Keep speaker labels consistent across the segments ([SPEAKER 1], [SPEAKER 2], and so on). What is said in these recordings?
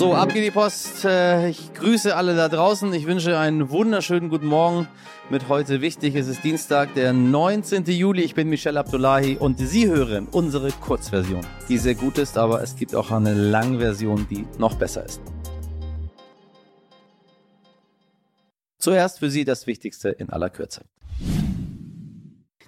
[SPEAKER 1] So, ab geht die Post. Äh, ich grüße alle da draußen. Ich wünsche einen wunderschönen guten Morgen mit heute wichtig. Es ist Dienstag, der 19. Juli. Ich bin Michelle Abdullahi und Sie hören unsere Kurzversion, die sehr gut ist, aber es gibt auch eine Langversion, die noch besser ist. Zuerst für Sie das Wichtigste in aller Kürze.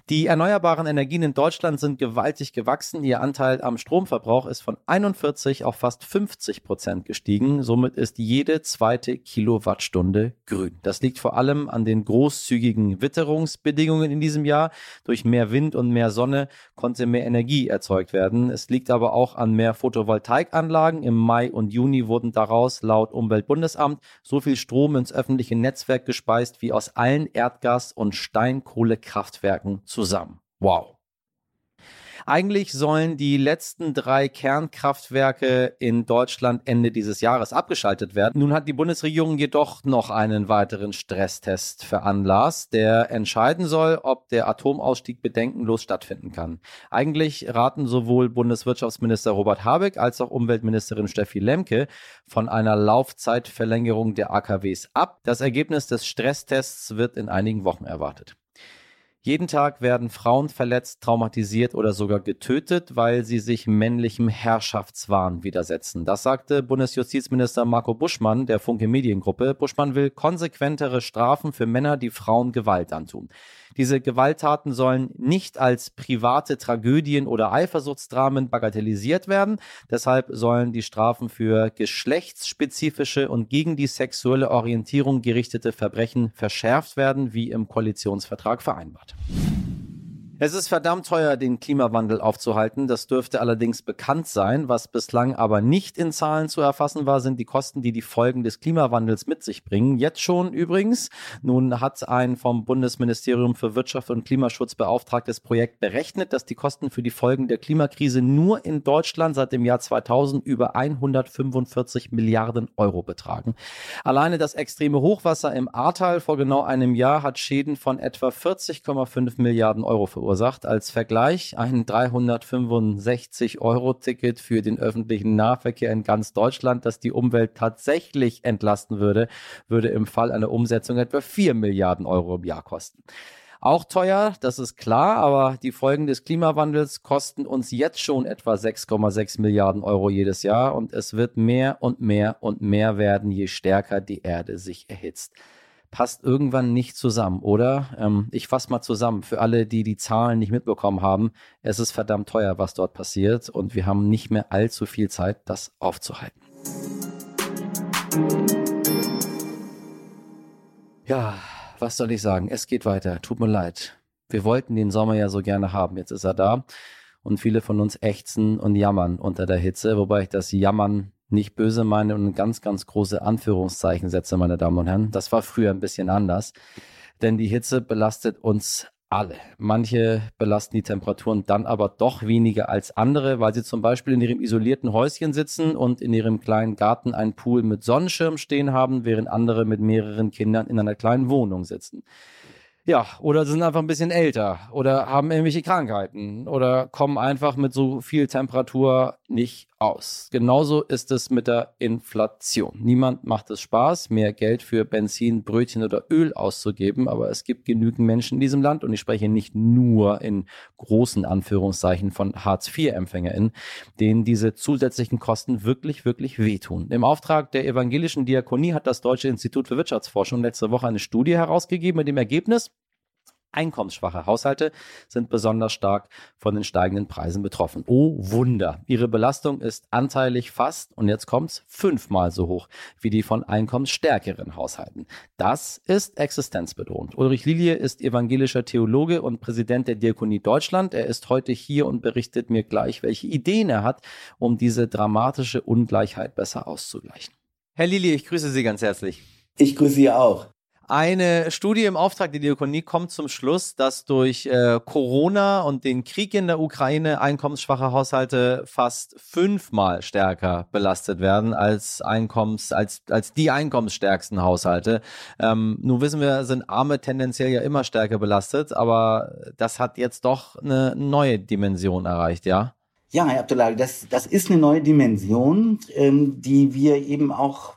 [SPEAKER 1] Die erneuerbaren Energien in Deutschland sind gewaltig gewachsen. Ihr Anteil am Stromverbrauch ist von 41 auf fast 50 Prozent gestiegen. Somit ist jede zweite Kilowattstunde grün. Das liegt vor allem an den großzügigen Witterungsbedingungen in diesem Jahr. Durch mehr Wind und mehr Sonne konnte mehr Energie erzeugt werden. Es liegt aber auch an mehr Photovoltaikanlagen. Im Mai und Juni wurden daraus laut Umweltbundesamt so viel Strom ins öffentliche Netzwerk gespeist wie aus allen Erdgas- und Steinkohlekraftwerken zusammen. Wow. Eigentlich sollen die letzten drei Kernkraftwerke in Deutschland Ende dieses Jahres abgeschaltet werden. Nun hat die Bundesregierung jedoch noch einen weiteren Stresstest veranlasst, der entscheiden soll, ob der Atomausstieg bedenkenlos stattfinden kann. Eigentlich raten sowohl Bundeswirtschaftsminister Robert Habeck als auch Umweltministerin Steffi Lemke von einer Laufzeitverlängerung der AKWs ab. Das Ergebnis des Stresstests wird in einigen Wochen erwartet. Jeden Tag werden Frauen verletzt, traumatisiert oder sogar getötet, weil sie sich männlichem Herrschaftswahn widersetzen. Das sagte Bundesjustizminister Marco Buschmann der Funke Mediengruppe. Buschmann will konsequentere Strafen für Männer, die Frauen Gewalt antun. Diese Gewalttaten sollen nicht als private Tragödien oder Eifersuchtsdramen bagatellisiert werden. Deshalb sollen die Strafen für geschlechtsspezifische und gegen die sexuelle Orientierung gerichtete Verbrechen verschärft werden, wie im Koalitionsvertrag vereinbart. podcast. Es ist verdammt teuer, den Klimawandel aufzuhalten. Das dürfte allerdings bekannt sein. Was bislang aber nicht in Zahlen zu erfassen war, sind die Kosten, die die Folgen des Klimawandels mit sich bringen. Jetzt schon übrigens. Nun hat ein vom Bundesministerium für Wirtschaft und Klimaschutz beauftragtes Projekt berechnet, dass die Kosten für die Folgen der Klimakrise nur in Deutschland seit dem Jahr 2000 über 145 Milliarden Euro betragen. Alleine das extreme Hochwasser im Ahrtal vor genau einem Jahr hat Schäden von etwa 40,5 Milliarden Euro verursacht verursacht. Als Vergleich ein 365-Euro-Ticket für den öffentlichen Nahverkehr in ganz Deutschland, das die Umwelt tatsächlich entlasten würde, würde im Fall einer Umsetzung etwa 4 Milliarden Euro im Jahr kosten. Auch teuer, das ist klar, aber die Folgen des Klimawandels kosten uns jetzt schon etwa 6,6 Milliarden Euro jedes Jahr und es wird mehr und mehr und mehr werden, je stärker die Erde sich erhitzt passt irgendwann nicht zusammen, oder? Ähm, ich fasse mal zusammen für alle, die die Zahlen nicht mitbekommen haben. Es ist verdammt teuer, was dort passiert und wir haben nicht mehr allzu viel Zeit, das aufzuhalten. Ja, was soll ich sagen? Es geht weiter. Tut mir leid. Wir wollten den Sommer ja so gerne haben. Jetzt ist er da und viele von uns ächzen und jammern unter der Hitze, wobei ich das Jammern nicht böse meine und ganz, ganz große Anführungszeichen setze, meine Damen und Herren. Das war früher ein bisschen anders, denn die Hitze belastet uns alle. Manche belasten die Temperaturen dann aber doch weniger als andere, weil sie zum Beispiel in ihrem isolierten Häuschen sitzen und in ihrem kleinen Garten einen Pool mit Sonnenschirm stehen haben, während andere mit mehreren Kindern in einer kleinen Wohnung sitzen. Ja, oder sind einfach ein bisschen älter oder haben irgendwelche Krankheiten oder kommen einfach mit so viel Temperatur nicht aus. Genauso ist es mit der Inflation. Niemand macht es Spaß, mehr Geld für Benzin, Brötchen oder Öl auszugeben, aber es gibt genügend Menschen in diesem Land und ich spreche nicht nur in großen Anführungszeichen von Hartz-IV-EmpfängerInnen, denen diese zusätzlichen Kosten wirklich, wirklich wehtun. Im Auftrag der evangelischen Diakonie hat das Deutsche Institut für Wirtschaftsforschung letzte Woche eine Studie herausgegeben mit dem Ergebnis, Einkommensschwache Haushalte sind besonders stark von den steigenden Preisen betroffen. Oh Wunder! Ihre Belastung ist anteilig fast, und jetzt kommt's, fünfmal so hoch wie die von einkommensstärkeren Haushalten. Das ist existenzbedrohend. Ulrich Lilie ist evangelischer Theologe und Präsident der Diakonie Deutschland. Er ist heute hier und berichtet mir gleich, welche Ideen er hat, um diese dramatische Ungleichheit besser auszugleichen. Herr Lilie, ich grüße Sie ganz herzlich.
[SPEAKER 2] Ich grüße Sie auch.
[SPEAKER 1] Eine Studie im Auftrag der Diakonie kommt zum Schluss, dass durch äh, Corona und den Krieg in der Ukraine einkommensschwache Haushalte fast fünfmal stärker belastet werden als Einkommens, als, als die einkommensstärksten Haushalte. Ähm, nun wissen wir, sind Arme tendenziell ja immer stärker belastet, aber das hat jetzt doch eine neue Dimension erreicht, ja?
[SPEAKER 2] Ja, Herr Abdullahi, das, das ist eine neue Dimension, ähm, die wir eben auch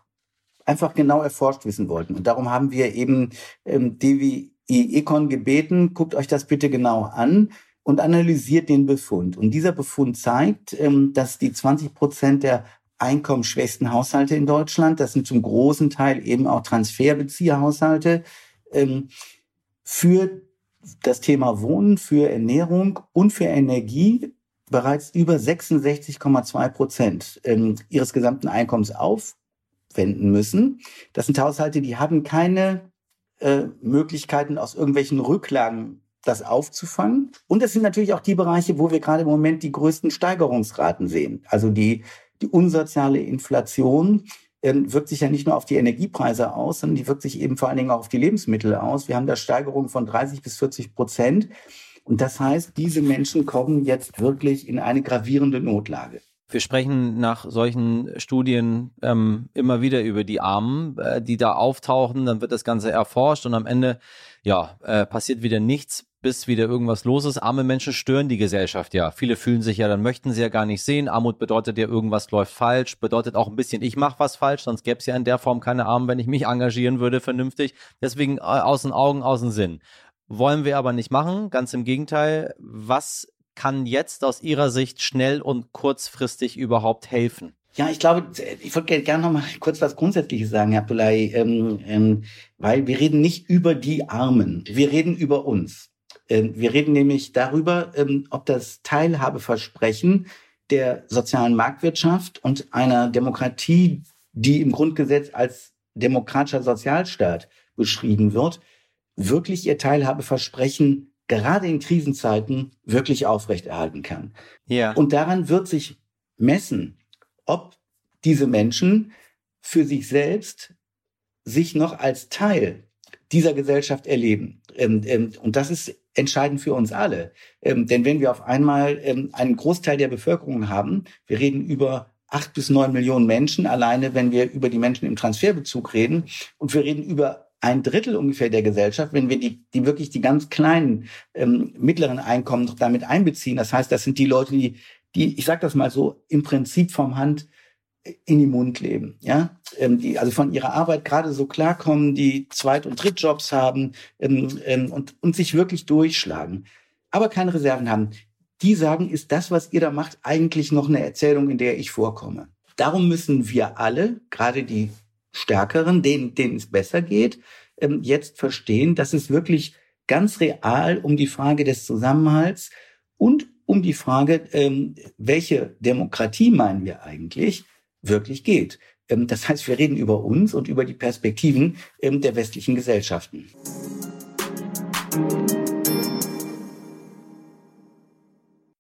[SPEAKER 2] einfach genau erforscht wissen wollten. Und darum haben wir eben ähm, DWI Econ gebeten, guckt euch das bitte genau an und analysiert den Befund. Und dieser Befund zeigt, ähm, dass die 20 Prozent der einkommensschwächsten Haushalte in Deutschland, das sind zum großen Teil eben auch Transferbezieherhaushalte, ähm, für das Thema Wohnen, für Ernährung und für Energie bereits über 66,2 Prozent ähm, ihres gesamten Einkommens aufwenden müssen. Das sind Haushalte, die haben keine äh, Möglichkeiten aus irgendwelchen Rücklagen das aufzufangen. Und es sind natürlich auch die Bereiche, wo wir gerade im Moment die größten Steigerungsraten sehen. Also die, die unsoziale Inflation äh, wirkt sich ja nicht nur auf die Energiepreise aus, sondern die wirkt sich eben vor allen Dingen auch auf die Lebensmittel aus. Wir haben da Steigerungen von 30 bis 40 Prozent. Und das heißt, diese Menschen kommen jetzt wirklich in eine gravierende Notlage.
[SPEAKER 1] Wir sprechen nach solchen Studien ähm, immer wieder über die Armen, äh, die da auftauchen. Dann wird das Ganze erforscht und am Ende ja äh, passiert wieder nichts, bis wieder irgendwas los ist. Arme Menschen stören die Gesellschaft ja. Viele fühlen sich ja, dann möchten sie ja gar nicht sehen. Armut bedeutet ja, irgendwas läuft falsch, bedeutet auch ein bisschen, ich mache was falsch, sonst gäbe es ja in der Form keine Armen, wenn ich mich engagieren würde vernünftig. Deswegen äh, aus den Augen, aus dem Sinn. Wollen wir aber nicht machen, ganz im Gegenteil. Was kann jetzt aus Ihrer Sicht schnell und kurzfristig überhaupt helfen?
[SPEAKER 2] Ja, ich glaube, ich würde gerne noch mal kurz was Grundsätzliches sagen, Herr Abdullahi, ähm, ähm, weil wir reden nicht über die Armen, wir reden über uns. Ähm, wir reden nämlich darüber, ähm, ob das Teilhabeversprechen der sozialen Marktwirtschaft und einer Demokratie, die im Grundgesetz als demokratischer Sozialstaat beschrieben wird, wirklich ihr Teilhabeversprechen gerade in Krisenzeiten wirklich aufrechterhalten kann. Ja. Und daran wird sich messen, ob diese Menschen für sich selbst sich noch als Teil dieser Gesellschaft erleben. Ähm, ähm, und das ist entscheidend für uns alle. Ähm, denn wenn wir auf einmal einen Großteil der Bevölkerung haben, wir reden über acht bis neun Millionen Menschen, alleine wenn wir über die Menschen im Transferbezug reden, und wir reden über ein Drittel ungefähr der Gesellschaft, wenn wir die, die wirklich die ganz kleinen ähm, mittleren Einkommen damit einbeziehen. Das heißt, das sind die Leute, die, die, ich sage das mal so, im Prinzip vom Hand in den Mund leben, ja, ähm, die also von ihrer Arbeit gerade so klarkommen, die Zweit- und Drittjobs haben ähm, ähm, und, und sich wirklich durchschlagen, aber keine Reserven haben. Die sagen, ist das, was ihr da macht, eigentlich noch eine Erzählung, in der ich vorkomme. Darum müssen wir alle, gerade die Stärkeren, denen, denen es besser geht, ähm, jetzt verstehen, dass es wirklich ganz real um die Frage des Zusammenhalts und um die Frage, ähm, welche Demokratie meinen wir eigentlich, wirklich geht. Ähm, das heißt, wir reden über uns und über die Perspektiven der westlichen Gesellschaften.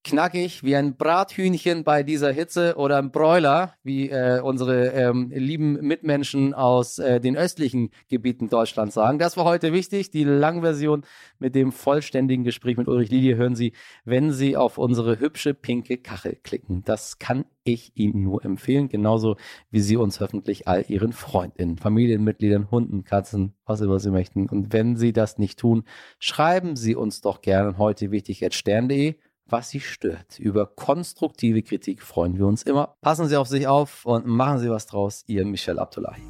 [SPEAKER 1] Knackig wie ein Brathühnchen bei dieser Hitze oder ein Broiler, wie äh, unsere ähm, lieben Mitmenschen aus äh, den östlichen Gebieten Deutschlands sagen. Das war heute wichtig. Die Langversion mit dem vollständigen Gespräch mit Ulrich Lilie hören Sie, wenn Sie auf unsere hübsche pinke Kachel klicken. Das kann ich Ihnen nur empfehlen, genauso wie Sie uns hoffentlich all Ihren Freundinnen, Familienmitgliedern, Hunden, Katzen, was immer Sie möchten. Und wenn Sie das nicht tun, schreiben Sie uns doch gerne heute wichtig at stern.de was Sie stört. Über konstruktive Kritik freuen wir uns immer. Passen Sie auf sich auf und machen Sie was draus. Ihr Michel Abdullahi.